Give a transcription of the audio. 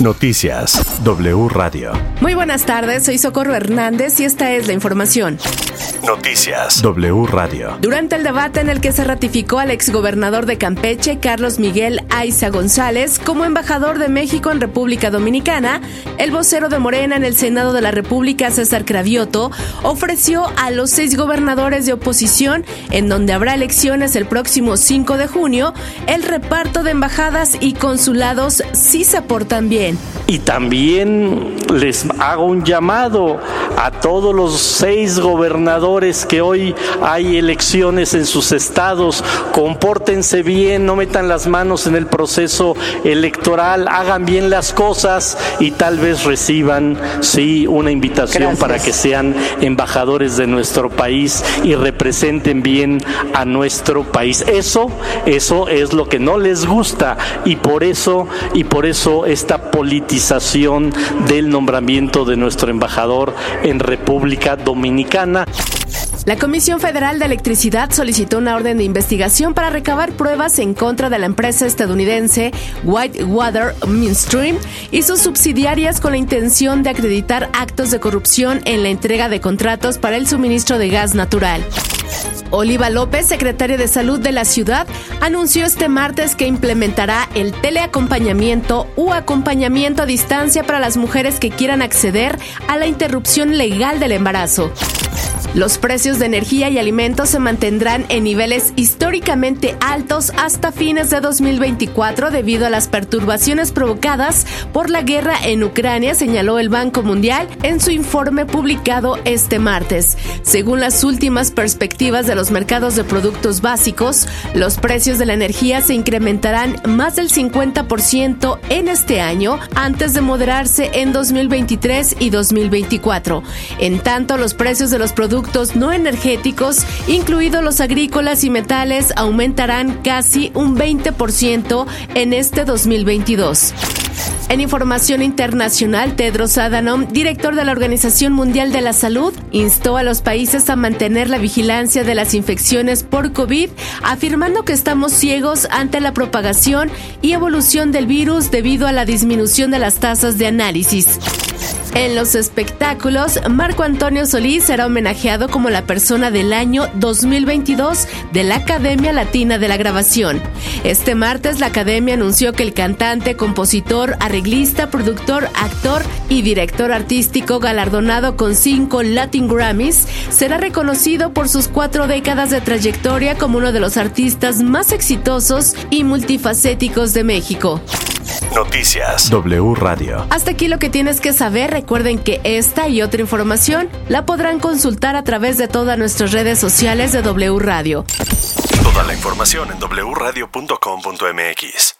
Noticias W Radio. Muy buenas tardes, soy Socorro Hernández y esta es la información. Noticias W Radio. Durante el debate en el que se ratificó al exgobernador de Campeche, Carlos Miguel Aiza González, como embajador de México en República Dominicana, el vocero de Morena en el Senado de la República, César Cravioto, ofreció a los seis gobernadores de oposición, en donde habrá elecciones el próximo 5 de junio, el reparto de embajadas y consulados si se aportan bien. Y también les hago un llamado a todos los seis gobernadores que hoy hay elecciones en sus estados, compórtense bien, no metan las manos en el proceso electoral, hagan bien las cosas y tal vez reciban, sí, una invitación para que sean embajadores de nuestro país y representen bien a nuestro país. Eso, eso es lo que no les gusta y por eso, y por eso esta politización del nombramiento de nuestro embajador en República Dominicana. La Comisión Federal de Electricidad solicitó una orden de investigación para recabar pruebas en contra de la empresa estadounidense Whitewater Midstream y sus subsidiarias con la intención de acreditar actos de corrupción en la entrega de contratos para el suministro de gas natural. Oliva López, secretaria de Salud de la ciudad, anunció este martes que implementará el teleacompañamiento u acompañamiento a distancia para las mujeres que quieran acceder a la interrupción legal del embarazo. Los precios de energía y alimentos se mantendrán en niveles históricamente altos hasta fines de 2024 debido a las perturbaciones provocadas por la guerra en Ucrania, señaló el Banco Mundial en su informe publicado este martes. Según las últimas perspectivas de los mercados de productos básicos, los precios de la energía se incrementarán más del 50% en este año antes de moderarse en 2023 y 2024. En tanto, los precios de los productos productos no energéticos, incluidos los agrícolas y metales, aumentarán casi un 20% en este 2022. En información internacional, Tedros Adhanom, director de la Organización Mundial de la Salud, instó a los países a mantener la vigilancia de las infecciones por COVID, afirmando que estamos ciegos ante la propagación y evolución del virus debido a la disminución de las tasas de análisis. En los espectáculos, Marco Antonio Solís será homenajeado como la persona del año 2022 de la Academia Latina de la Grabación. Este martes la Academia anunció que el cantante, compositor, arreglista, productor, actor y director artístico galardonado con cinco Latin Grammys será reconocido por sus cuatro décadas de trayectoria como uno de los artistas más exitosos y multifacéticos de México. Noticias W Radio. Hasta aquí lo que tienes que saber. Recuerden que esta y otra información la podrán consultar a través de todas nuestras redes sociales de W Radio. Toda la información en wradio.com.mx.